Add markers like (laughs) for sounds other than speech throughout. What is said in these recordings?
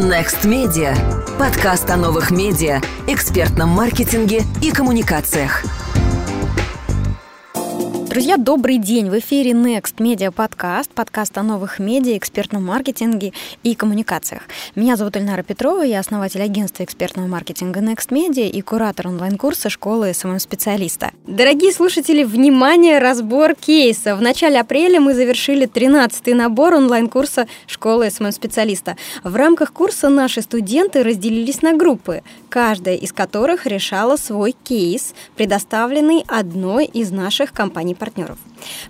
Next Media. Подкаст о новых медиа, экспертном маркетинге и коммуникациях. Друзья, добрый день! В эфире Next Media подкаст, подкаст о новых медиа, экспертном маркетинге и коммуникациях. Меня зовут Эльнара Петрова, я основатель агентства экспертного маркетинга Next Media и куратор онлайн-курса школы SMM-специалиста. Дорогие слушатели, внимание, разбор кейса. В начале апреля мы завершили 13-й набор онлайн-курса школы SMM-специалиста. В рамках курса наши студенты разделились на группы, каждая из которых решала свой кейс, предоставленный одной из наших компаний партнеров.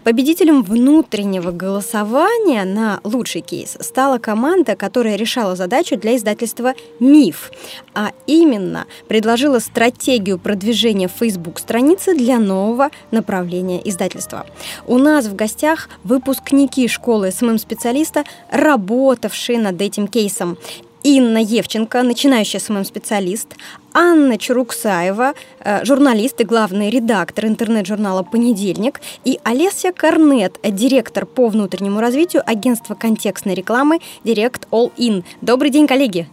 Победителем внутреннего голосования на лучший кейс стала команда, которая решала задачу для издательства «Миф», а именно предложила стратегию продвижения Facebook-страницы для нового направления издательства. У нас в гостях выпускники школы SMM-специалиста, работавшие над этим кейсом. Инна Евченко, начинающий СММ-специалист, Анна Чуруксаева, э, журналист и главный редактор интернет-журнала «Понедельник», и Олеся Корнет, директор по внутреннему развитию агентства контекстной рекламы «Директ All In». Добрый день, коллеги!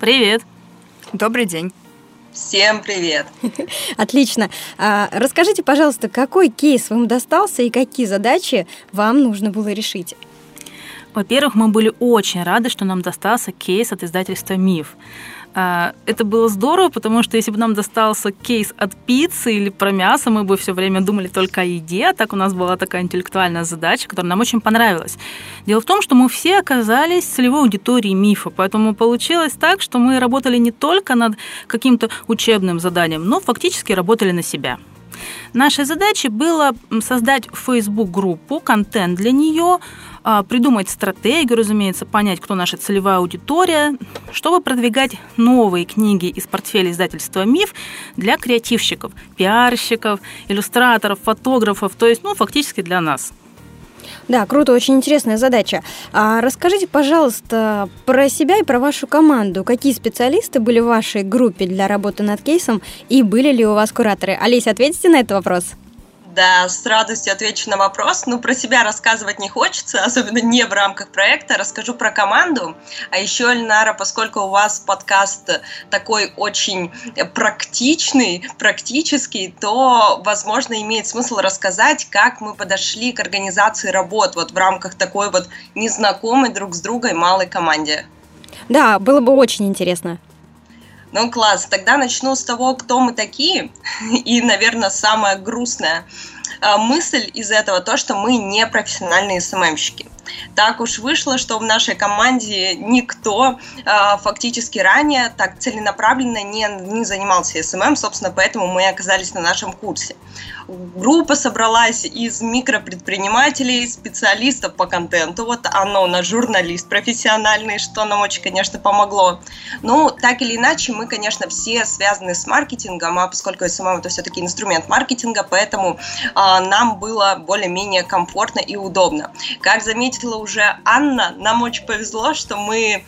Привет! Добрый день! Всем привет! (laughs) Отлично. А, расскажите, пожалуйста, какой кейс вам достался и какие задачи вам нужно было решить? Во-первых, мы были очень рады, что нам достался кейс от издательства «Миф». А, это было здорово, потому что если бы нам достался кейс от пиццы или про мясо, мы бы все время думали только о еде, а так у нас была такая интеллектуальная задача, которая нам очень понравилась. Дело в том, что мы все оказались целевой аудиторией мифа, поэтому получилось так, что мы работали не только над каким-то учебным заданием, но фактически работали на себя. Нашей задачей было создать Facebook-группу, контент для нее, а, придумать стратегию, разумеется, понять, кто наша целевая аудитория, чтобы продвигать новые книги из портфеля издательства «Миф» для креативщиков, пиарщиков, иллюстраторов, фотографов, то есть, ну, фактически для нас. Да, круто, очень интересная задача. А расскажите, пожалуйста, про себя и про вашу команду. Какие специалисты были в вашей группе для работы над кейсом и были ли у вас кураторы? Олеся, ответите на этот вопрос? Да, с радостью отвечу на вопрос. Ну, про себя рассказывать не хочется, особенно не в рамках проекта. Расскажу про команду. А еще, Эльнара, поскольку у вас подкаст такой очень практичный, практический, то, возможно, имеет смысл рассказать, как мы подошли к организации работ вот в рамках такой вот незнакомой друг с другом малой команде. Да, было бы очень интересно. Ну, класс. Тогда начну с того, кто мы такие. (laughs) И, наверное, самое грустное а, мысль из этого то, что мы не профессиональные СММщики. Так уж вышло, что в нашей команде никто э, фактически ранее так целенаправленно не, не занимался СММ, собственно, поэтому мы оказались на нашем курсе. Группа собралась из микропредпринимателей, специалистов по контенту. Вот Анна у нас журналист профессиональный, что нам очень, конечно, помогло. Ну, так или иначе, мы, конечно, все связаны с маркетингом, а поскольку СММ это все-таки инструмент маркетинга, поэтому э, нам было более-менее комфортно и удобно. Как заметил отметила уже Анна, нам очень повезло, что мы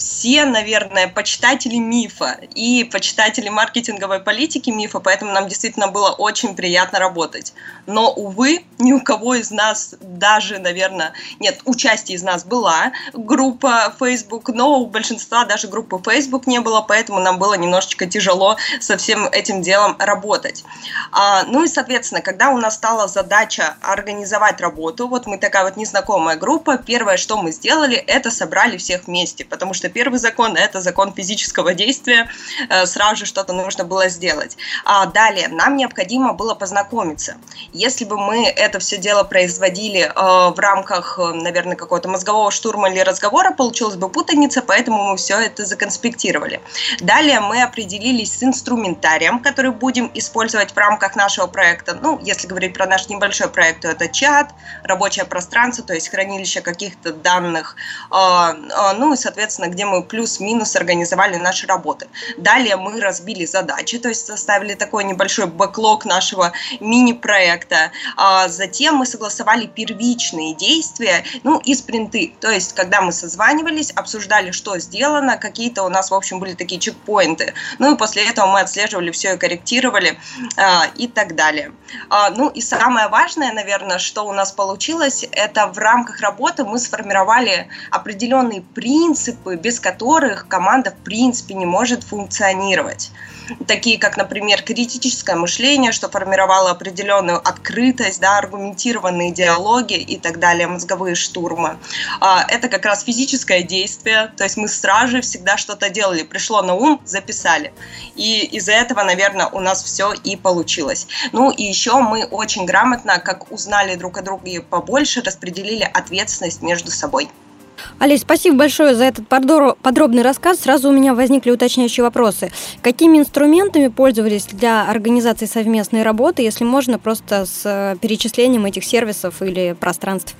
все, наверное, почитатели МИФа и почитатели маркетинговой политики МИФа, поэтому нам действительно было очень приятно работать. Но, увы, ни у кого из нас даже, наверное, нет, участие из нас была группа Facebook, но у большинства даже группы Facebook не было, поэтому нам было немножечко тяжело со всем этим делом работать. А, ну и, соответственно, когда у нас стала задача организовать работу, вот мы такая вот незнакомая группа, первое, что мы сделали, это собрали всех вместе, потому что первый закон – это закон физического действия, э, сразу же что-то нужно было сделать. А далее, нам необходимо было познакомиться. Если бы мы это все дело производили э, в рамках, э, наверное, какого-то мозгового штурма или разговора, получилась бы путаница, поэтому мы все это законспектировали. Далее мы определились с инструментарием, который будем использовать в рамках нашего проекта. Ну, если говорить про наш небольшой проект, то это чат, рабочее пространство, то есть хранилище каких-то данных, ну и, соответственно, где мы плюс-минус организовали наши работы. Далее мы разбили задачи, то есть составили такой небольшой бэклог нашего мини-проекта. А затем мы согласовали первичные действия, ну и спринты. То есть, когда мы созванивались, обсуждали, что сделано, какие-то у нас, в общем, были такие чекпоинты. Ну и после этого мы отслеживали все и корректировали а, и так далее. А, ну и самое важное, наверное, что у нас получилось, это в рамках работы мы сформировали определенные принципы, без которых команда в принципе не может функционировать такие как, например, критическое мышление, что формировало определенную открытость, да, аргументированные диалоги и так далее, мозговые штурмы. А, это как раз физическое действие, то есть мы стражи всегда что-то делали, пришло на ум, записали. И из-за этого, наверное, у нас все и получилось. Ну и еще мы очень грамотно, как узнали друг о друге побольше, распределили ответственность между собой. Олесь, спасибо большое за этот подробный рассказ. Сразу у меня возникли уточняющие вопросы. Какими инструментами пользовались для организации совместной работы, если можно, просто с э, перечислением этих сервисов или пространств?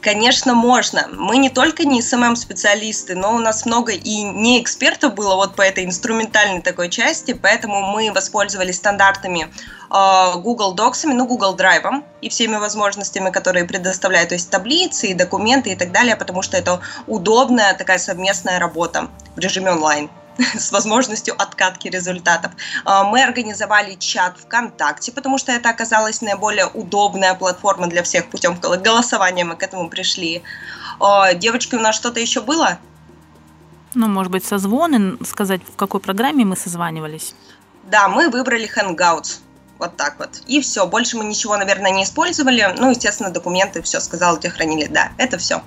Конечно, можно. Мы не только не СММ-специалисты, но у нас много и не экспертов было вот по этой инструментальной такой части, поэтому мы воспользовались стандартами э, Google Docs, ну, Google Drive и всеми возможностями, которые предоставляют, то есть таблицы и документы и так далее, потому что это удобная такая совместная работа в режиме онлайн. (laughs) с возможностью откатки результатов. А, мы организовали чат ВКонтакте, потому что это оказалась наиболее удобная платформа для всех путем голосования. Мы к этому пришли. А, девочки, у нас что-то еще было? Ну, может быть, созвоны, сказать, в какой программе мы созванивались? Да, мы выбрали Hangouts. Вот так вот. И все. Больше мы ничего, наверное, не использовали. Ну, естественно, документы, все сказал, где хранили. Да, это все.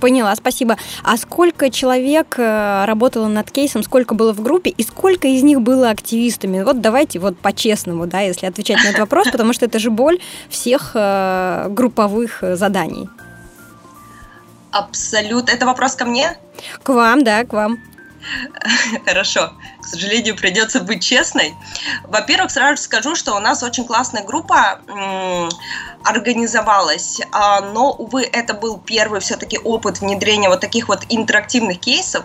Поняла, спасибо. А сколько человек э, работало над кейсом, сколько было в группе и сколько из них было активистами? Вот давайте вот по-честному, да, если отвечать на этот вопрос, потому что это же боль всех э, групповых э, заданий. Абсолютно. Это вопрос ко мне? К вам, да, к вам. (laughs) Хорошо. К сожалению, придется быть честной. Во-первых, сразу скажу, что у нас очень классная группа организовалась, а, но, увы, это был первый все-таки опыт внедрения вот таких вот интерактивных кейсов.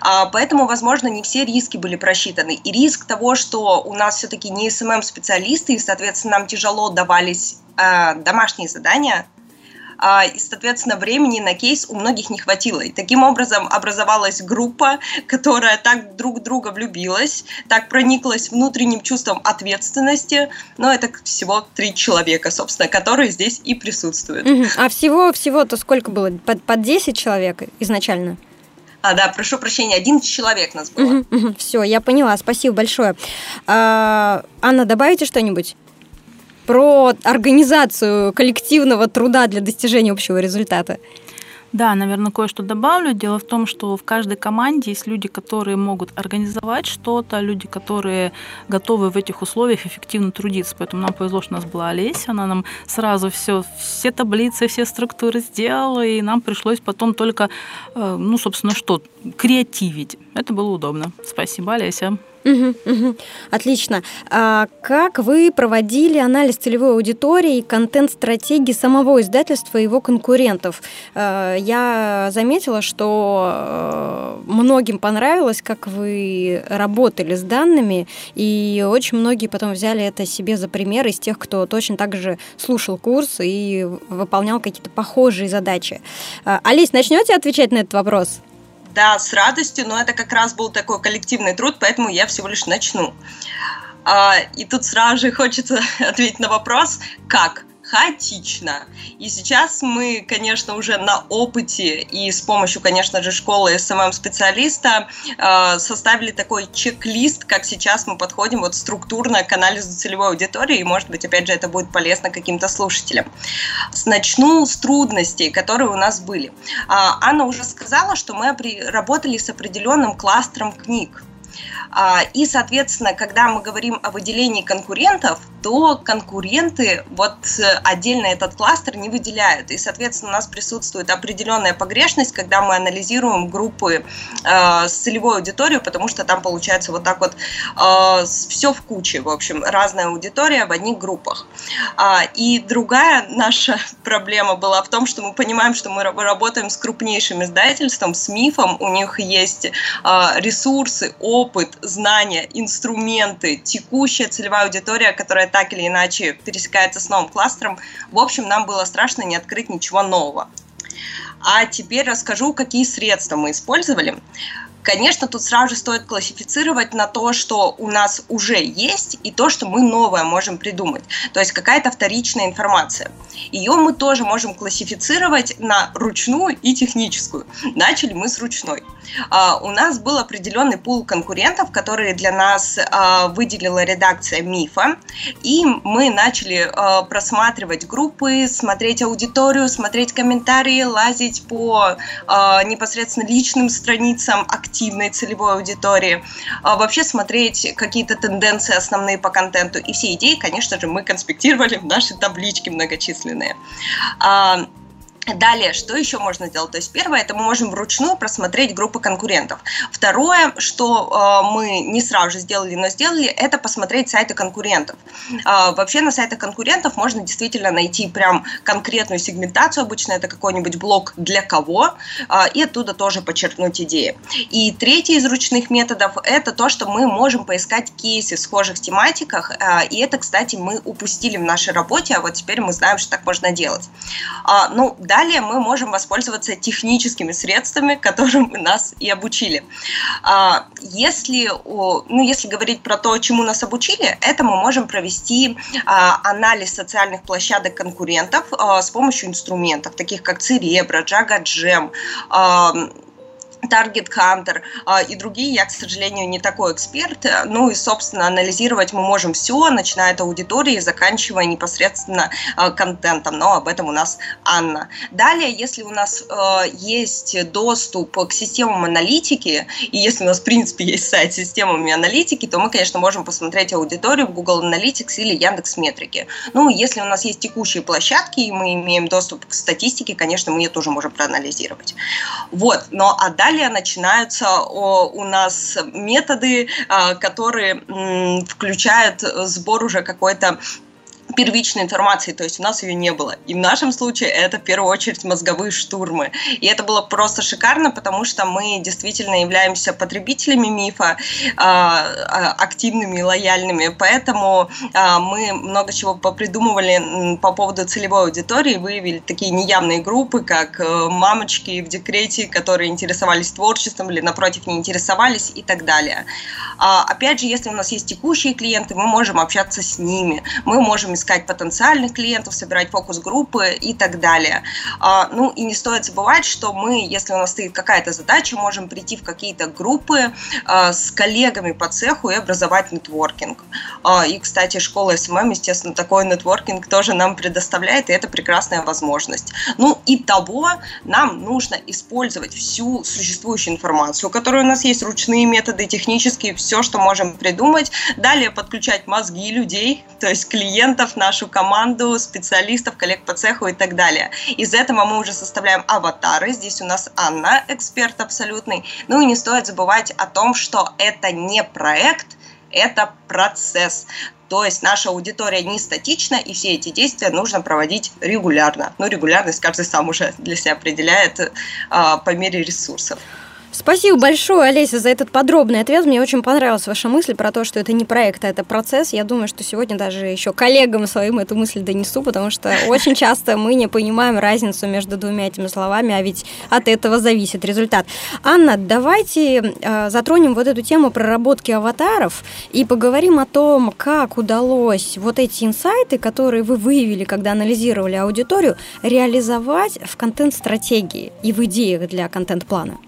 А, поэтому, возможно, не все риски были просчитаны. И риск того, что у нас все-таки не СММ-специалисты, и, соответственно, нам тяжело давались а, домашние задания – и, соответственно, времени на кейс у многих не хватило. И таким образом образовалась группа, которая так друг друга влюбилась, так прониклась внутренним чувством ответственности, но это всего три человека, собственно, которые здесь и присутствуют. А всего, всего-то сколько было? Под, под 10 человек изначально? А, да, прошу прощения, 11 человек нас было. Все, я поняла, спасибо большое. А, Анна, добавите что-нибудь? Про организацию коллективного труда для достижения общего результата. Да, наверное, кое-что добавлю. Дело в том, что в каждой команде есть люди, которые могут организовать что-то, люди, которые готовы в этих условиях эффективно трудиться. Поэтому нам повезло, что у нас была Олеся, она нам сразу все, все таблицы, все структуры сделала, и нам пришлось потом только, э, ну, собственно, что, креативить. Это было удобно. Спасибо, Олеся. Отлично. А как вы проводили анализ целевой аудитории и контент-стратегии самого издательства и его конкурентов? А, я заметила, что э, многим понравилось, как вы работали с данными, и очень многие потом взяли это себе за пример из тех, кто точно так же слушал курс и выполнял какие-то похожие задачи. Олесь, начнете отвечать на этот вопрос? Да, с радостью, но это как раз был такой коллективный труд, поэтому я всего лишь начну. А, и тут сразу же хочется (laughs) ответить на вопрос, как? Хаотично. И сейчас мы, конечно, уже на опыте и с помощью, конечно же, школы СММ-специалиста э, составили такой чек-лист, как сейчас мы подходим вот структурно к анализу целевой аудитории, и, может быть, опять же, это будет полезно каким-то слушателям. Начну с трудностей, которые у нас были. А, Анна уже сказала, что мы работали с определенным кластером книг. А, и, соответственно, когда мы говорим о выделении конкурентов, то конкуренты вот отдельно этот кластер не выделяют. И, соответственно, у нас присутствует определенная погрешность, когда мы анализируем группы э, с целевой аудиторией, потому что там получается вот так вот э, все в куче, в общем, разная аудитория в одних группах. А, и другая наша (laughs) проблема была в том, что мы понимаем, что мы работаем с крупнейшим издательством, с МИФом, у них есть э, ресурсы, опыт, знания, инструменты, текущая целевая аудитория, которая так или иначе пересекается с новым кластером. В общем, нам было страшно не открыть ничего нового. А теперь расскажу, какие средства мы использовали. Конечно, тут сразу же стоит классифицировать на то, что у нас уже есть, и то, что мы новое можем придумать. То есть какая-то вторичная информация. Ее мы тоже можем классифицировать на ручную и техническую. Начали мы с ручной. А, у нас был определенный пул конкурентов, которые для нас а, выделила редакция МИФа, и мы начали а, просматривать группы, смотреть аудиторию, смотреть комментарии, лазить по непосредственно личным страницам активной целевой аудитории, вообще смотреть какие-то тенденции основные по контенту. И все идеи, конечно же, мы конспектировали в наши таблички многочисленные. Далее, что еще можно сделать? То есть первое, это мы можем вручную просмотреть группы конкурентов. Второе, что э, мы не сразу же сделали, но сделали, это посмотреть сайты конкурентов. Э, вообще на сайтах конкурентов можно действительно найти прям конкретную сегментацию, обычно это какой-нибудь блок для кого, э, и оттуда тоже подчеркнуть идеи. И третий из ручных методов, это то, что мы можем поискать кейсы в схожих тематиках, э, и это, кстати, мы упустили в нашей работе, а вот теперь мы знаем, что так можно делать. Э, ну, Далее мы можем воспользоваться техническими средствами, которым нас и обучили. А, если, ну, если говорить про то, чему нас обучили, это мы можем провести а, анализ социальных площадок конкурентов а, с помощью инструментов, таких как Церебро, Джага Джем, Target Hunter а, и другие. Я, к сожалению, не такой эксперт. Ну и, собственно, анализировать мы можем все, начиная от аудитории, заканчивая непосредственно а, контентом. Но об этом у нас Анна. Далее, если у нас а, есть доступ к системам аналитики, и если у нас, в принципе, есть сайт с системами аналитики, то мы, конечно, можем посмотреть аудиторию в Google Analytics или Яндекс Метрики. Ну, если у нас есть текущие площадки, и мы имеем доступ к статистике, конечно, мы ее тоже можем проанализировать. Вот, но а далее далее начинаются у нас методы, а, которые включают сбор уже какой-то первичной информации, то есть у нас ее не было. И в нашем случае это в первую очередь мозговые штурмы. И это было просто шикарно, потому что мы действительно являемся потребителями мифа, а, а, активными и лояльными, поэтому а, мы много чего попридумывали по поводу целевой аудитории, выявили такие неявные группы, как э, мамочки в декрете, которые интересовались творчеством или напротив не интересовались и так далее. Опять же, если у нас есть текущие клиенты, мы можем общаться с ними, мы можем искать потенциальных клиентов, собирать фокус-группы и так далее. А, ну и не стоит забывать, что мы, если у нас стоит какая-то задача, можем прийти в какие-то группы а, с коллегами по цеху и образовать нетворкинг. А, и, кстати, школа СММ, естественно, такой нетворкинг тоже нам предоставляет, и это прекрасная возможность. Ну итого нам нужно использовать всю существующую информацию, которая у нас есть, ручные методы, технические, все, что можем придумать. Далее подключать мозги людей, то есть клиентов, нашу команду, специалистов, коллег по цеху и так далее. Из этого мы уже составляем аватары. Здесь у нас Анна, эксперт абсолютный. Ну и не стоит забывать о том, что это не проект, это процесс. То есть наша аудитория не статична, и все эти действия нужно проводить регулярно. Ну, регулярность каждый сам уже для себя определяет э, по мере ресурсов. Спасибо большое, Олеся, за этот подробный ответ. Мне очень понравилась ваша мысль про то, что это не проект, а это процесс. Я думаю, что сегодня даже еще коллегам своим эту мысль донесу, потому что очень часто мы не понимаем разницу между двумя этими словами, а ведь от этого зависит результат. Анна, давайте э, затронем вот эту тему проработки аватаров и поговорим о том, как удалось вот эти инсайты, которые вы выявили, когда анализировали аудиторию, реализовать в контент-стратегии и в идеях для контент-плана.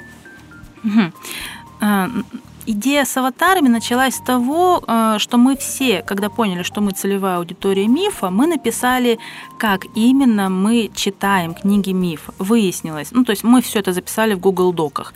Угу. Идея с аватарами началась с того, э, что мы все, когда поняли, что мы целевая аудитория мифа, мы написали, как именно мы читаем книги мифа. Выяснилось, ну то есть мы все это записали в Google Доках.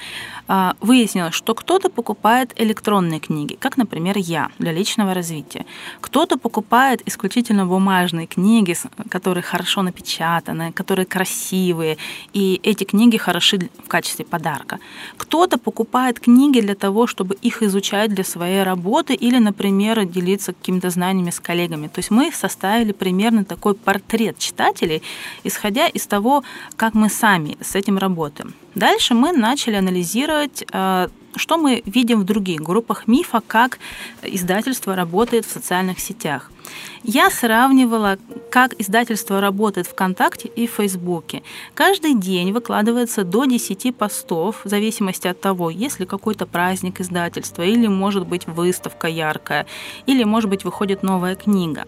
А, выяснилось, что кто-то покупает электронные книги, как, например, я, для личного развития. Кто-то покупает исключительно бумажные книги, которые хорошо напечатаны, которые красивые, и эти книги хороши в качестве подарка. Кто-то покупает книги для того, чтобы их изучать для своей работы или, например, делиться какими-то знаниями с коллегами. То есть мы составили примерно такой портрет читателей, исходя из того, как мы сами с этим работаем. Дальше мы начали анализировать э, что мы видим в других группах мифа, как издательство работает в социальных сетях. Я сравнивала, как издательство работает ВКонтакте и в Фейсбуке. Каждый день выкладывается до 10 постов, в зависимости от того, есть ли какой-то праздник издательства, или, может быть, выставка яркая, или, может быть, выходит новая книга.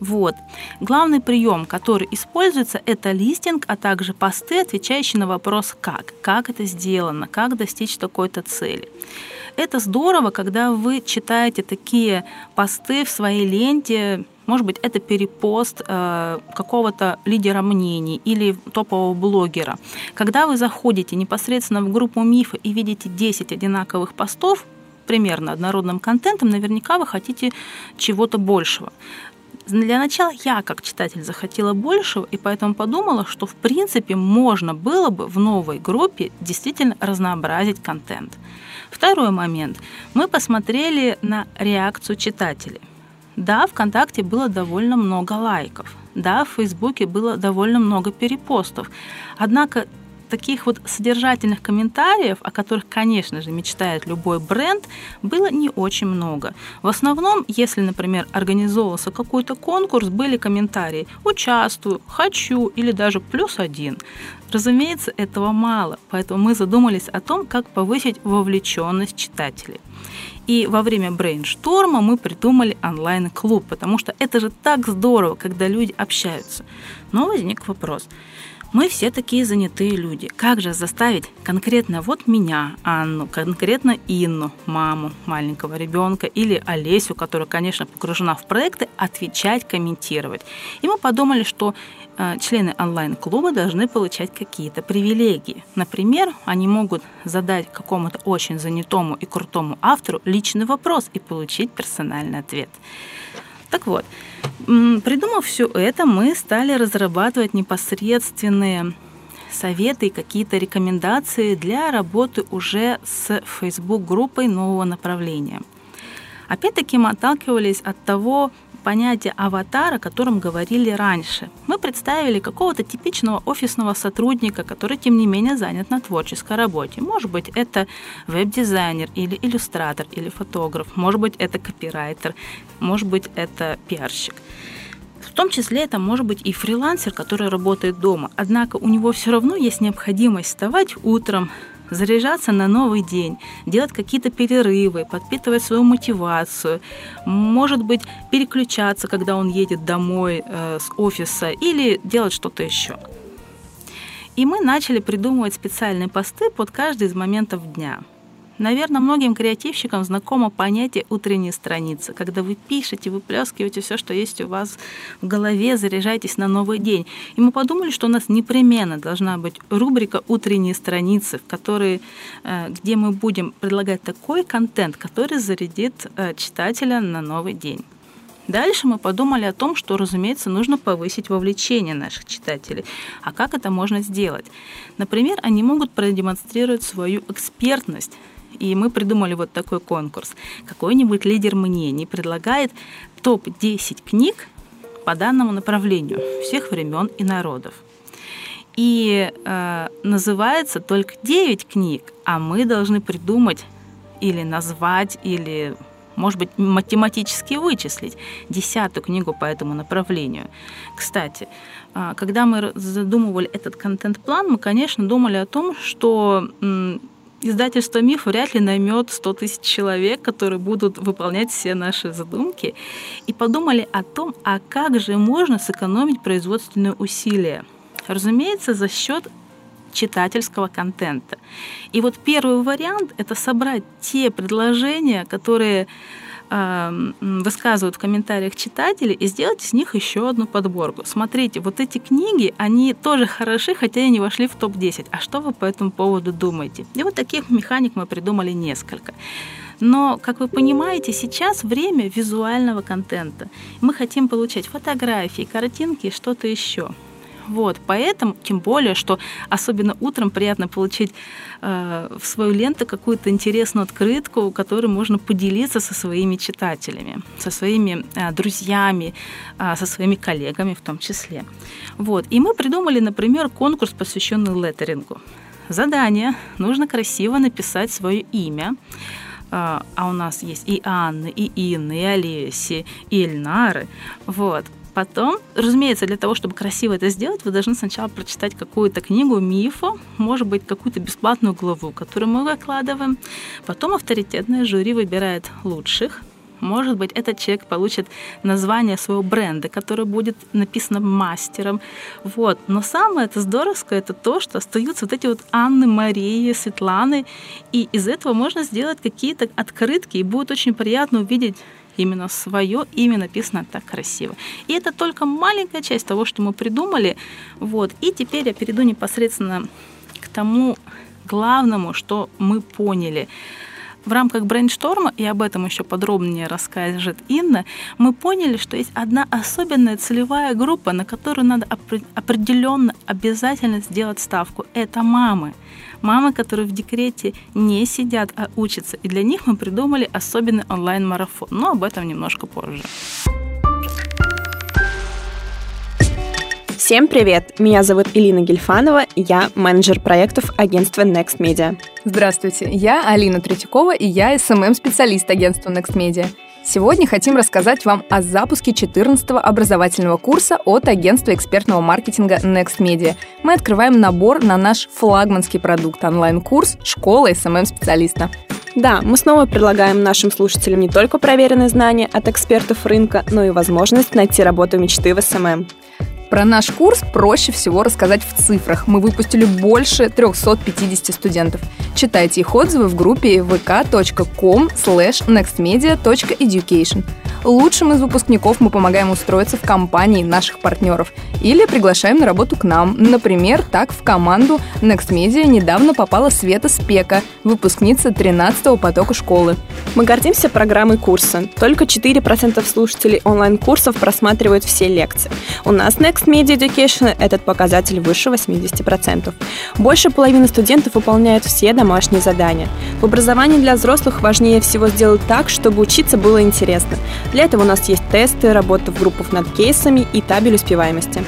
Вот. Главный прием, который используется, это листинг, а также посты, отвечающие на вопрос «как?», как это сделано, как достичь такой-то цели. Это здорово, когда вы читаете такие посты в своей ленте, может быть, это перепост э, какого-то лидера мнений или топового блогера. Когда вы заходите непосредственно в группу мифа и видите 10 одинаковых постов, примерно однородным контентом, наверняка вы хотите чего-то большего. Для начала я, как читатель, захотела большего, и поэтому подумала, что в принципе можно было бы в новой группе действительно разнообразить контент. Второй момент. Мы посмотрели на реакцию читателей. Да, ВКонтакте было довольно много лайков. Да, в Фейсбуке было довольно много перепостов. Однако таких вот содержательных комментариев, о которых, конечно же, мечтает любой бренд, было не очень много. В основном, если, например, организовывался какой-то конкурс, были комментарии «участвую», «хочу» или даже «плюс один». Разумеется, этого мало, поэтому мы задумались о том, как повысить вовлеченность читателей. И во время брейншторма мы придумали онлайн-клуб, потому что это же так здорово, когда люди общаются. Но возник вопрос – мы все такие занятые люди. Как же заставить конкретно вот меня, Анну, конкретно Инну, маму маленького ребенка, или Олесю, которая, конечно, погружена в проекты, отвечать, комментировать. И мы подумали, что э, члены онлайн-клуба должны получать какие-то привилегии. Например, они могут задать какому-то очень занятому и крутому автору личный вопрос и получить персональный ответ. Так вот, придумав все это, мы стали разрабатывать непосредственные советы и какие-то рекомендации для работы уже с Facebook-группой нового направления. Опять-таки мы отталкивались от того, понятие аватара, о котором говорили раньше. Мы представили какого-то типичного офисного сотрудника, который, тем не менее, занят на творческой работе. Может быть, это веб-дизайнер или иллюстратор или фотограф, может быть, это копирайтер, может быть, это пиарщик. В том числе это может быть и фрилансер, который работает дома. Однако у него все равно есть необходимость вставать утром, заряжаться на новый день, делать какие-то перерывы, подпитывать свою мотивацию, может быть, переключаться, когда он едет домой э, с офиса или делать что-то еще. И мы начали придумывать специальные посты под каждый из моментов дня – Наверное, многим креативщикам знакомо понятие утренней страницы, когда вы пишете, выплескиваете все, что есть у вас в голове, заряжаетесь на новый день. И мы подумали, что у нас непременно должна быть рубрика «Утренние страницы», в которой, э, где мы будем предлагать такой контент, который зарядит э, читателя на новый день. Дальше мы подумали о том, что, разумеется, нужно повысить вовлечение наших читателей. А как это можно сделать? Например, они могут продемонстрировать свою экспертность и мы придумали вот такой конкурс. Какой-нибудь лидер мнений предлагает топ-10 книг по данному направлению всех времен и народов. И э, называется только 9 книг, а мы должны придумать или назвать, или, может быть, математически вычислить десятую книгу по этому направлению. Кстати, э, когда мы задумывали этот контент-план, мы, конечно, думали о том, что издательство «Миф» вряд ли наймет 100 тысяч человек, которые будут выполнять все наши задумки, и подумали о том, а как же можно сэкономить производственные усилия. Разумеется, за счет читательского контента. И вот первый вариант – это собрать те предложения, которые высказывают в комментариях читатели и сделать из них еще одну подборку. Смотрите, вот эти книги, они тоже хороши, хотя и не вошли в топ-10. А что вы по этому поводу думаете? И вот таких механик мы придумали несколько. Но, как вы понимаете, сейчас время визуального контента. Мы хотим получать фотографии, картинки и что-то еще. Вот, поэтому, тем более, что особенно утром приятно получить э, в свою ленту какую-то интересную открытку, которой можно поделиться со своими читателями, со своими э, друзьями, э, со своими коллегами в том числе. Вот, и мы придумали, например, конкурс, посвященный леттерингу. задание. Нужно красиво написать свое имя. А, а у нас есть и Анны, и Инны, и Олеси, и Эльнары. Вот. Потом, разумеется, для того, чтобы красиво это сделать, вы должны сначала прочитать какую-то книгу, мифу, может быть, какую-то бесплатную главу, которую мы выкладываем. Потом авторитетное жюри выбирает лучших, может быть, этот человек получит название своего бренда, которое будет написано мастером. Вот. Но самое это здоровское это то, что остаются вот эти вот Анны, Марии, Светланы, и из этого можно сделать какие-то открытки, и будет очень приятно увидеть именно свое имя написано так красиво. И это только маленькая часть того, что мы придумали. Вот. И теперь я перейду непосредственно к тому главному, что мы поняли – в рамках брейншторма, и об этом еще подробнее расскажет Инна, мы поняли, что есть одна особенная целевая группа, на которую надо определенно обязательно сделать ставку. Это мамы. Мамы, которые в декрете не сидят, а учатся. И для них мы придумали особенный онлайн-марафон. Но об этом немножко позже. Всем привет! Меня зовут Илина Гельфанова, я менеджер проектов агентства Next Media. Здравствуйте, я Алина Третьякова, и я СММ-специалист агентства Next Media. Сегодня хотим рассказать вам о запуске 14-го образовательного курса от агентства экспертного маркетинга Next Media. Мы открываем набор на наш флагманский продукт онлайн-курс «Школа СММ-специалиста». Да, мы снова предлагаем нашим слушателям не только проверенные знания от экспертов рынка, но и возможность найти работу мечты в СММ. Про наш курс проще всего рассказать в цифрах. Мы выпустили больше 350 студентов. Читайте их отзывы в группе vk.com nextmedia.education. Лучшим из выпускников мы помогаем устроиться в компании наших партнеров или приглашаем на работу к нам. Например, так в команду Next Media недавно попала Света Спека, выпускница 13-го потока школы. Мы гордимся программой курса. Только 4% слушателей онлайн-курсов просматривают все лекции. У нас Next Media Education этот показатель выше 80%. Больше половины студентов выполняют все домашние задания. В образовании для взрослых важнее всего сделать так, чтобы учиться было интересно. Для этого у нас есть тесты, работа в группах над кейсами и табель успеваемости.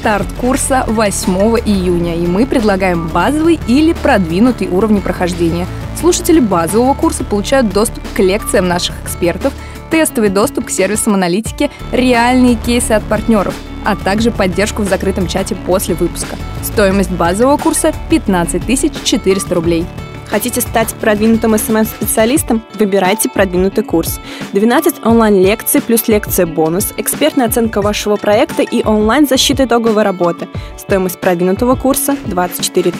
Старт курса 8 июня, и мы предлагаем базовый или продвинутый уровни прохождения. Слушатели базового курса получают доступ к лекциям наших экспертов, тестовый доступ к сервисам аналитики, реальные кейсы от партнеров, а также поддержку в закрытом чате после выпуска. Стоимость базового курса 15 400 рублей. Хотите стать продвинутым SMM-специалистом? Выбирайте продвинутый курс. 12 онлайн-лекций плюс лекция-бонус, экспертная оценка вашего проекта и онлайн-защита итоговой работы. Стоимость продвинутого курса 24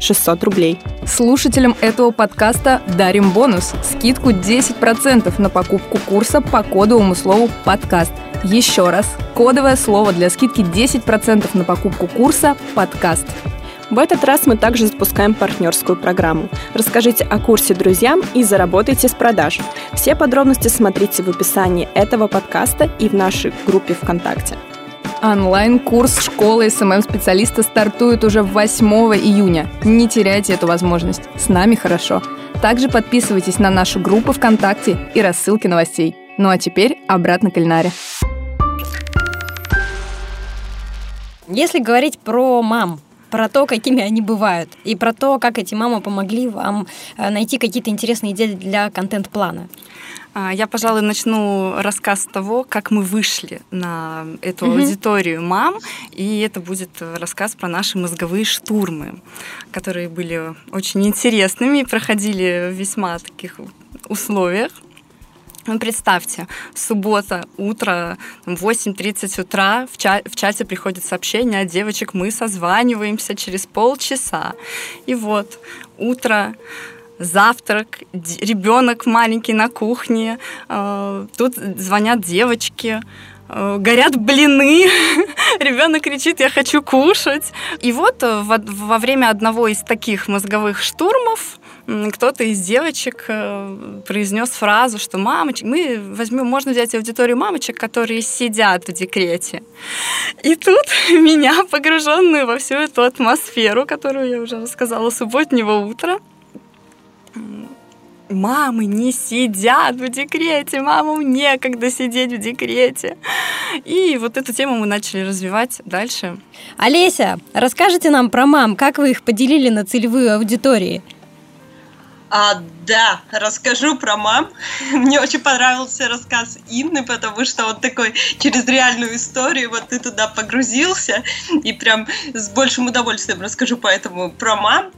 600 рублей. Слушателям этого подкаста дарим бонус – скидку 10% на покупку курса по кодовому слову «подкаст». Еще раз, кодовое слово для скидки 10% на покупку курса «подкаст». В этот раз мы также запускаем партнерскую программу. Расскажите о курсе друзьям и заработайте с продаж. Все подробности смотрите в описании этого подкаста и в нашей группе ВКонтакте. Онлайн-курс школы СММ-специалиста стартует уже 8 июня. Не теряйте эту возможность. С нами хорошо. Также подписывайтесь на нашу группу ВКонтакте и рассылки новостей. Ну а теперь обратно к Эльнаре. Если говорить про мам, про то, какими они бывают, и про то, как эти мамы помогли вам э, найти какие-то интересные идеи для контент-плана. А, я, пожалуй, начну рассказ с того, как мы вышли на эту mm-hmm. аудиторию мам, и это будет рассказ про наши мозговые штурмы, которые были очень интересными и проходили в весьма таких условиях. Ну, представьте, суббота, утро, 8.30 утра, в, ча- в чате приходит сообщение от девочек, мы созваниваемся через полчаса. И вот, утро, завтрак, ребенок маленький на кухне, э, тут звонят девочки, э, горят блины, (laughs) ребенок кричит, я хочу кушать. И вот э, во, во время одного из таких мозговых штурмов кто-то из девочек э, произнес фразу, что мамочек, мы возьмем, можно взять аудиторию мамочек, которые сидят в декрете. И тут (laughs) меня, погруженную во всю эту атмосферу, которую я уже рассказала, субботнего утра, мамы не сидят в декрете, мамам некогда сидеть в декрете. И вот эту тему мы начали развивать дальше. Олеся, расскажите нам про мам, как вы их поделили на целевую аудитории? А, да, расскажу про мам. (laughs) Мне очень понравился рассказ Инны, потому что он такой через реальную историю, вот ты туда погрузился, и прям с большим удовольствием расскажу поэтому про мам.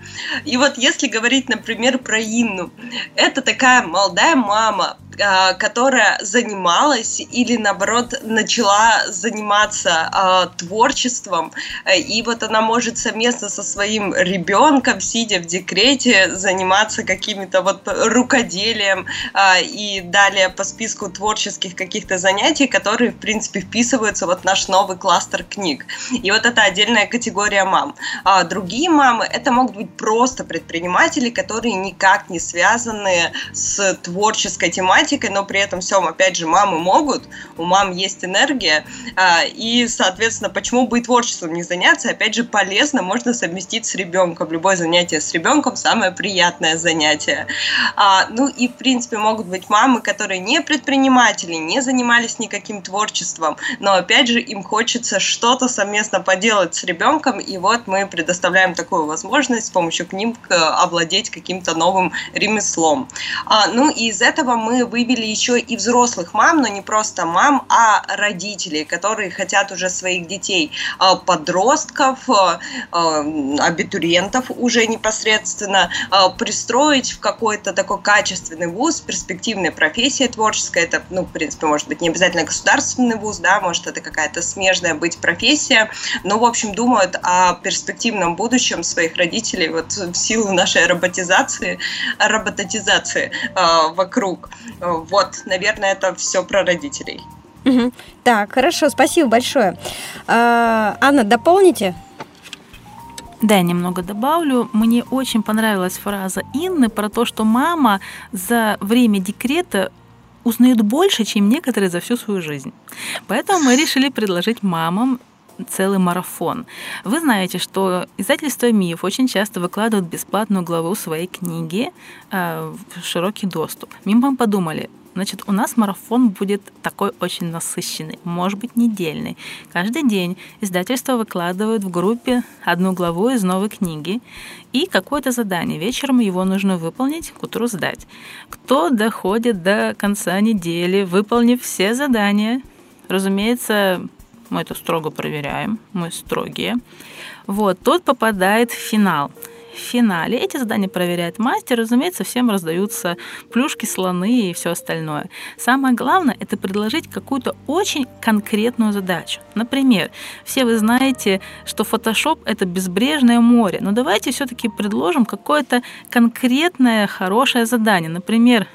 И вот если говорить, например, про Инну, это такая молодая мама, а, которая занималась или наоборот начала заниматься э, творчеством и вот она может совместно со своим ребенком сидя в декрете заниматься какими-то вот рукоделием э, и далее по списку творческих каких-то занятий которые в принципе вписываются вот в наш новый кластер книг и вот это отдельная категория мам а другие мамы это могут быть просто предприниматели которые никак не связаны с творческой тематикой тематикой, но при этом всем, опять же, мамы могут, у мам есть энергия, а, и, соответственно, почему бы и творчеством не заняться, опять же, полезно, можно совместить с ребенком. Любое занятие с ребенком самое приятное занятие. А, ну и, в принципе, могут быть мамы, которые не предприниматели, не занимались никаким творчеством, но, опять же, им хочется что-то совместно поделать с ребенком, и вот мы предоставляем такую возможность с помощью книг овладеть каким-то новым ремеслом. А, ну и из этого мы вывели еще и взрослых мам, но не просто мам, а родителей, которые хотят уже своих детей, а, подростков, а, а, абитуриентов уже непосредственно пристроить в какой-то такой качественный вуз, перспективная профессия творческая, это, ну, в принципе, может быть не обязательно государственный вуз, да, может это какая-то смежная быть профессия, но, в общем, думают о перспективном будущем своих родителей вот в силу нашей роботизации, робототизации э, вокруг. Вот, наверное, это все про родителей. Угу. Так, хорошо, спасибо большое. А, Анна, дополните? Да, я немного добавлю. Мне очень понравилась фраза Инны про то, что мама за время декрета узнает больше, чем некоторые за всю свою жизнь. Поэтому мы решили предложить мамам целый марафон. Вы знаете, что издательство МИФ очень часто выкладывают бесплатную главу своей книги э, в широкий доступ. Мы подумали, Значит, у нас марафон будет такой очень насыщенный, может быть, недельный. Каждый день издательство выкладывает в группе одну главу из новой книги и какое-то задание. Вечером его нужно выполнить, к утру сдать. Кто доходит до конца недели, выполнив все задания, разумеется, мы это строго проверяем, мы строгие. Вот, тот попадает в финал. В финале эти задания проверяет мастер, разумеется, всем раздаются плюшки, слоны и все остальное. Самое главное – это предложить какую-то очень конкретную задачу. Например, все вы знаете, что Photoshop – это безбрежное море, но давайте все-таки предложим какое-то конкретное хорошее задание. Например,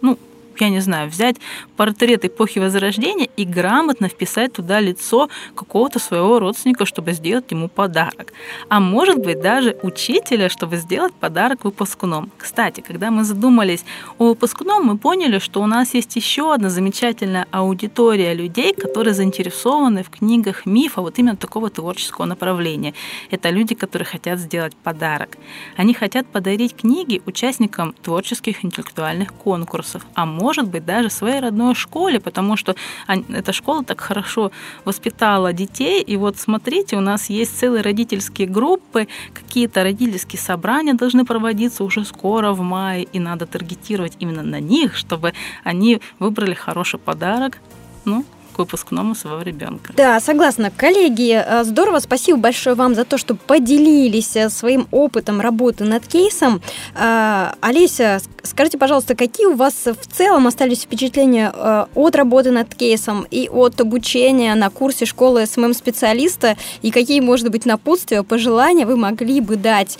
ну, я не знаю, взять портрет эпохи Возрождения и грамотно вписать туда лицо какого-то своего родственника, чтобы сделать ему подарок. А может быть даже учителя, чтобы сделать подарок выпускном. Кстати, когда мы задумались о выпускном, мы поняли, что у нас есть еще одна замечательная аудитория людей, которые заинтересованы в книгах мифа вот именно такого творческого направления. Это люди, которые хотят сделать подарок. Они хотят подарить книги участникам творческих интеллектуальных конкурсов, а может может быть, даже своей родной школе, потому что эта школа так хорошо воспитала детей. И вот смотрите, у нас есть целые родительские группы, какие-то родительские собрания должны проводиться уже скоро в мае, и надо таргетировать именно на них, чтобы они выбрали хороший подарок. Ну, к выпускному своего ребенка. Да, согласна. Коллеги, э, здорово, спасибо большое вам за то, что поделились э, своим опытом работы над кейсом. Э, Олеся, скажите, пожалуйста, какие у вас в целом остались впечатления от работы над кейсом и от обучения на курсе школы СММ-специалиста, и какие, может быть, напутствия, пожелания вы могли бы дать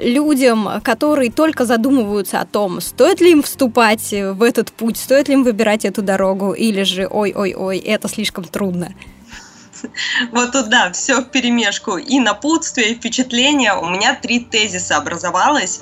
людям, которые только задумываются о том, стоит ли им вступать в этот путь, стоит ли им выбирать эту дорогу, или же же ой-ой-ой, это слишком трудно? (laughs) Вот туда все в перемешку. И напутствие, и впечатление. У меня три тезиса образовалось.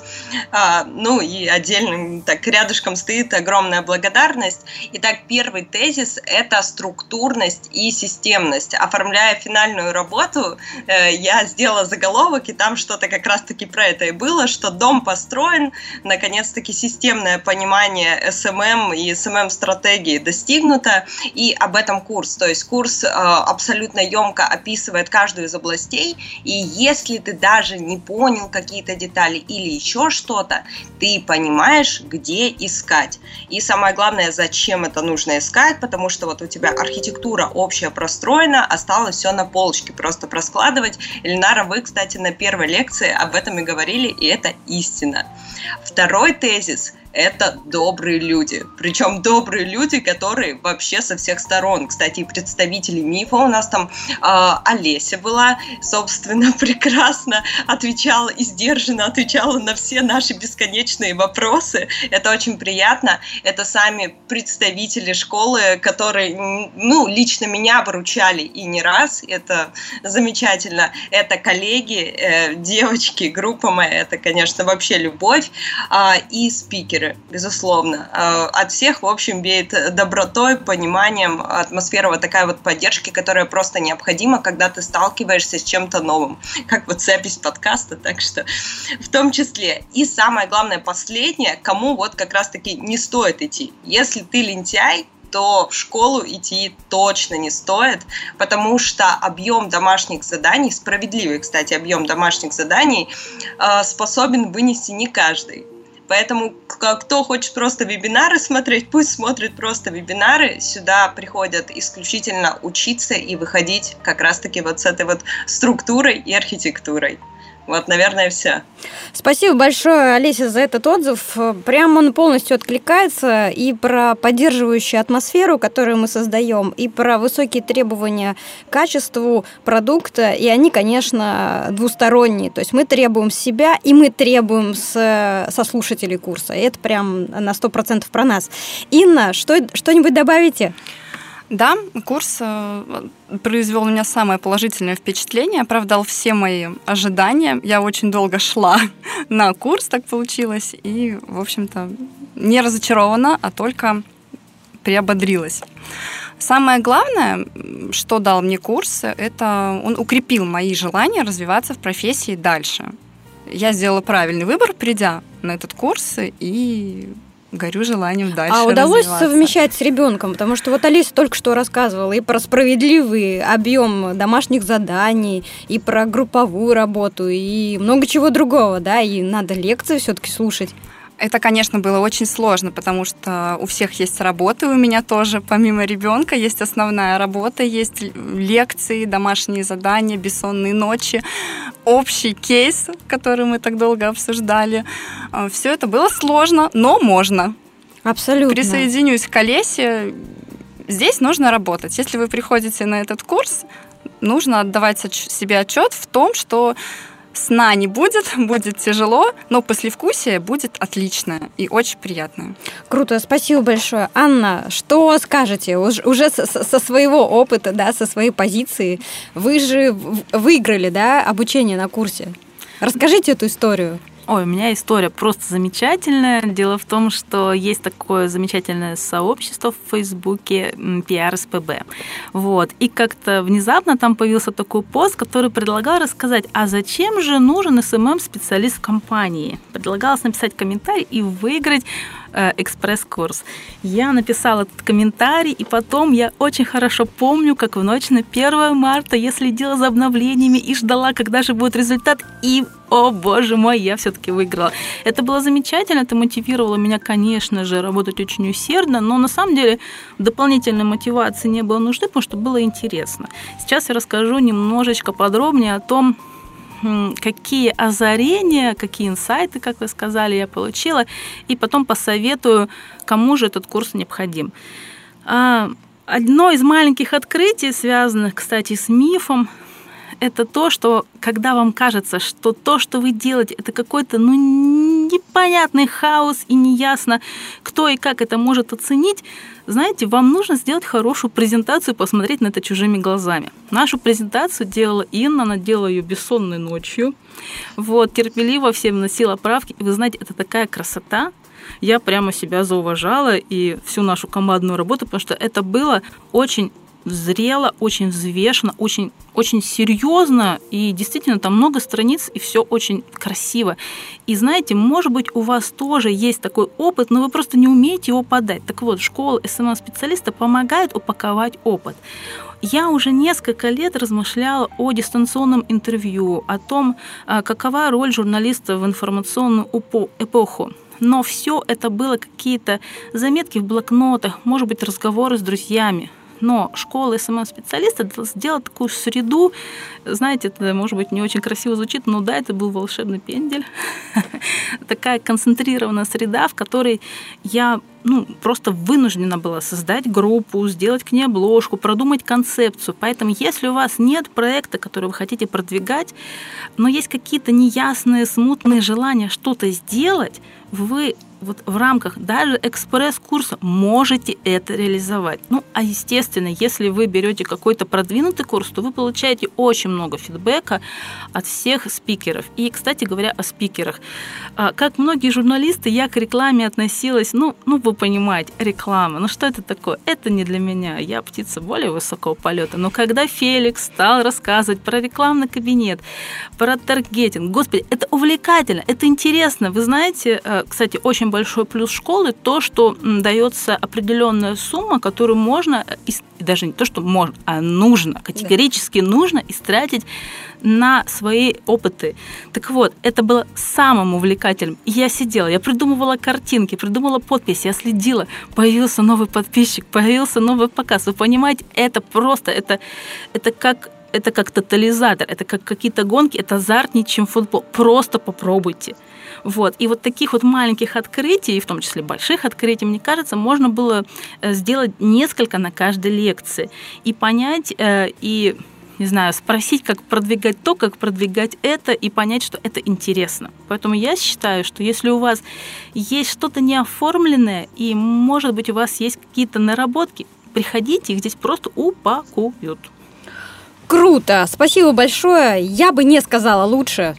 А, ну и отдельно так рядышком стоит огромная благодарность. Итак, первый тезис – это структурность и системность. Оформляя финальную работу, э, я сделала заголовок, и там что-то как раз-таки про это и было, что дом построен, наконец-таки системное понимание SMM и SMM-стратегии достигнуто, и об этом курс. То есть курс э, абсолютно емко описывает каждую из областей, и если ты даже не понял какие-то детали или еще что-то, ты понимаешь, где искать. И самое главное, зачем это нужно искать, потому что вот у тебя архитектура общая простроена, осталось все на полочке, просто проскладывать. Ильнара, вы, кстати, на первой лекции об этом и говорили, и это истина. Второй тезис это добрые люди. Причем добрые люди, которые вообще со всех сторон. Кстати, представители мифа у нас там э, Олеся была, собственно, (laughs) прекрасно отвечала и сдержанно отвечала на все наши бесконечные вопросы. Это очень приятно. Это сами представители школы, которые, ну, лично меня выручали и не раз. Это замечательно. Это коллеги, э, девочки, группа моя. Это, конечно, вообще любовь. Э, и спикеры мире, безусловно. А, от всех, в общем, веет добротой, пониманием, атмосфера вот такая вот поддержки, которая просто необходима, когда ты сталкиваешься с чем-то новым, как вот запись подкаста, так что в том числе. И самое главное, последнее, кому вот как раз-таки не стоит идти. Если ты лентяй, то в школу идти точно не стоит, потому что объем домашних заданий, справедливый, кстати, объем домашних заданий, а, способен вынести не каждый. Поэтому кто хочет просто вебинары смотреть, пусть смотрит просто вебинары. Сюда приходят исключительно учиться и выходить как раз-таки вот с этой вот структурой и архитектурой. Вот, наверное, все. Спасибо большое, Олеся, за этот отзыв. Прям он полностью откликается и про поддерживающую атмосферу, которую мы создаем, и про высокие требования к качеству продукта. И они, конечно, двусторонние. То есть мы требуем себя, и мы требуем с, со слушателей курса. И это прям на 100% про нас. Инна, что, что-нибудь добавите? Да, курс э, произвел на меня самое положительное впечатление, оправдал все мои ожидания. Я очень долго шла (laughs) на курс, так получилось, и, в общем-то, не разочарована, а только приободрилась. Самое главное, что дал мне курс, это он укрепил мои желания развиваться в профессии дальше. Я сделала правильный выбор, придя на этот курс, и горю желанием дальше А удалось совмещать с ребенком? Потому что вот Алиса только что рассказывала и про справедливый объем домашних заданий, и про групповую работу, и много чего другого, да, и надо лекции все-таки слушать. Это, конечно, было очень сложно, потому что у всех есть работы, у меня тоже, помимо ребенка, есть основная работа, есть лекции, домашние задания, бессонные ночи, общий кейс, который мы так долго обсуждали. А, Все это было сложно, но можно. Абсолютно. Присоединюсь к Олесе. Здесь нужно работать. Если вы приходите на этот курс, нужно отдавать себе отчет в том, что Сна не будет, (laughs) будет тяжело, но послевкусие будет отличное и очень приятное. Круто, спасибо большое. Анна, что скажете уже со своего опыта, да, со своей позиции? Вы же выиграли, да, обучение на курсе. Расскажите эту историю. Ой, у меня история просто замечательная. Дело в том, что есть такое замечательное сообщество в Фейсбуке PRSPB. Вот. И как-то внезапно там появился такой пост, который предлагал рассказать, а зачем же нужен СММ-специалист в компании? Предлагалось написать комментарий и выиграть Э, экспресс-курс. Я написала этот комментарий, и потом я очень хорошо помню, как в ночь на 1 марта я следила за обновлениями и ждала, когда же будет результат, и о боже мой, я все-таки выиграла. Это было замечательно, это мотивировало меня, конечно же, работать очень усердно, но на самом деле дополнительной мотивации не было нужды, потому что было интересно. Сейчас я расскажу немножечко подробнее о том, какие озарения, какие инсайты, как вы сказали, я получила, и потом посоветую, кому же этот курс необходим. А, одно из маленьких открытий, связанных, кстати, с мифом, это то, что когда вам кажется, что то, что вы делаете, это какой-то ну, непонятный хаос и неясно, кто и как это может оценить, знаете, вам нужно сделать хорошую презентацию, посмотреть на это чужими глазами. Нашу презентацию делала Инна, она делала ее бессонной ночью. Вот, терпеливо всем вносила правки. И вы знаете, это такая красота, я прямо себя зауважала и всю нашу командную работу, потому что это было очень зрело, очень взвешенно, очень, очень серьезно, и действительно там много страниц, и все очень красиво. И знаете, может быть, у вас тоже есть такой опыт, но вы просто не умеете его подать. Так вот, школа СММ-специалиста помогает упаковать опыт. Я уже несколько лет размышляла о дистанционном интервью, о том, а, какова роль журналиста в информационную эпоху. Но все это было какие-то заметки в блокнотах, может быть, разговоры с друзьями. Но школа СММ-специалиста сделала такую среду, знаете, это, может быть, не очень красиво звучит, но да, это был волшебный пендель. (laughs) Такая концентрированная среда, в которой я ну, просто вынуждена была создать группу, сделать к ней обложку, продумать концепцию. Поэтому, если у вас нет проекта, который вы хотите продвигать, но есть какие-то неясные, смутные желания что-то сделать, вы вот в рамках даже экспресс-курса можете это реализовать. Ну, а естественно, если вы берете какой-то продвинутый курс, то вы получаете очень много фидбэка от всех спикеров. И, кстати говоря, о спикерах. А, как многие журналисты, я к рекламе относилась, ну, ну вы понимаете, реклама, ну что это такое? Это не для меня, я птица более высокого полета. Но когда Феликс стал рассказывать про рекламный кабинет, про таргетинг, господи, это увлекательно, это интересно. Вы знаете, э, кстати, очень очень большой плюс школы то, что дается определенная сумма, которую можно, даже не то, что можно, а нужно, категорически да. нужно истратить на свои опыты. Так вот, это было самым увлекательным. Я сидела, я придумывала картинки, придумывала подписи, я следила. Появился новый подписчик, появился новый показ. Вы понимаете, это просто, это, это как это как тотализатор, это как какие-то гонки, это азартнее, чем футбол. Просто попробуйте. Вот. И вот таких вот маленьких открытий, в том числе больших открытий, мне кажется, можно было э, сделать несколько на каждой лекции и понять, э, и не знаю, спросить, как продвигать то, как продвигать это, и понять, что это интересно. Поэтому я считаю, что если у вас есть что-то неоформленное, и, может быть, у вас есть какие-то наработки, приходите, их здесь просто упакуют. Круто! Спасибо большое. Я бы не сказала лучше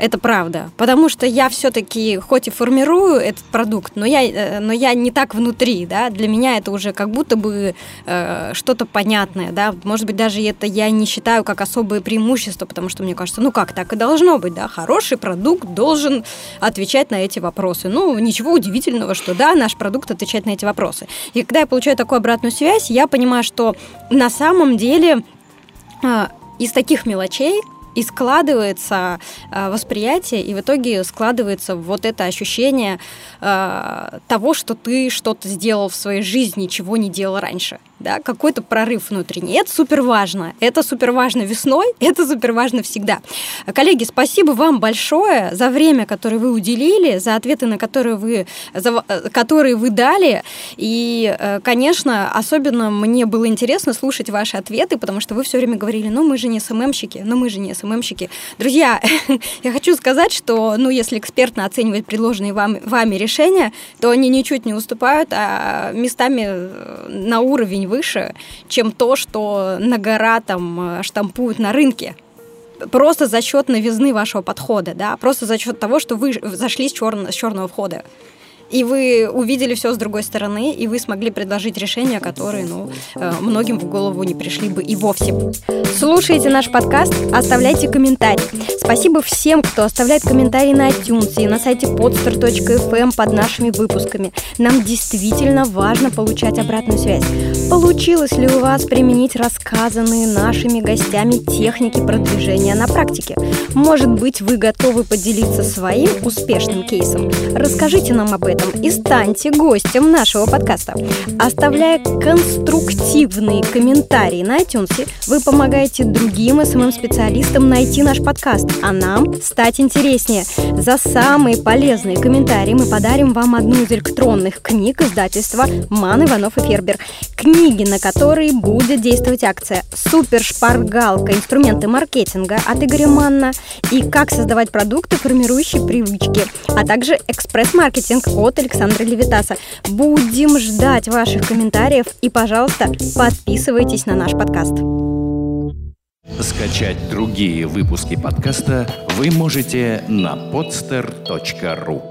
это правда. Потому что я все-таки, хоть и формирую этот продукт, но я, э, но я не так внутри, да, для меня это уже как будто бы э, что-то понятное, да, может быть, даже это я не считаю как особое преимущество, потому что мне кажется, ну как, так и должно быть, да, хороший продукт должен отвечать на эти вопросы. Ну, ничего удивительного, что да, наш продукт отвечает на эти вопросы. И когда я получаю такую обратную связь, я понимаю, что на самом деле из таких мелочей и складывается э, восприятие, и в итоге складывается вот это ощущение э, того, что ты что-то сделал в своей жизни, чего не делал раньше да, какой-то прорыв внутренний. Это супер важно. (laughs) Это супер важно весной, это супер важно всегда. Коллеги, спасибо вам большое за время, которое вы уделили, за ответы, на которые вы, за, которые вы дали. И, э, конечно, особенно мне было интересно слушать ваши ответы, потому что вы все время говорили, ну мы же не СММщики, ну мы же не СММщики. Друзья, (laughs) я хочу сказать, что, ну, если экспертно оценивать предложенные вам, вами решения, то они ничуть не уступают, а местами э, на уровень выше, чем то, что на гора там э, штампуют на рынке. Просто за счет новизны вашего подхода, да, просто за счет того, что вы зашли с, черно, с черного входа и вы увидели все с другой стороны, и вы смогли предложить решения, которые, ну, э, многим в голову не пришли бы и вовсе. Слушайте наш подкаст, оставляйте комментарии. Спасибо всем, кто оставляет комментарии на iTunes и на сайте podster.fm под нашими выпусками. Нам действительно важно получать обратную связь. Получилось ли у вас применить рассказанные нашими гостями техники продвижения на практике? Может быть, вы готовы поделиться своим успешным кейсом? Расскажите нам об этом этом и станьте гостем нашего подкаста. Оставляя конструктивные комментарии на iTunes, вы помогаете другим SMM-специалистам найти наш подкаст, а нам стать интереснее. За самые полезные комментарии мы подарим вам одну из электронных книг издательства «Ман, Иванов и Фербер». Книги, на которые будет действовать акция «Супер шпаргалка. Инструменты маркетинга» от Игоря Манна и «Как создавать продукты, формирующие привычки», а также «Экспресс-маркетинг» от от Александра Левитаса. Будем ждать ваших комментариев и, пожалуйста, подписывайтесь на наш подкаст. Скачать другие выпуски подкаста вы можете на podster.ru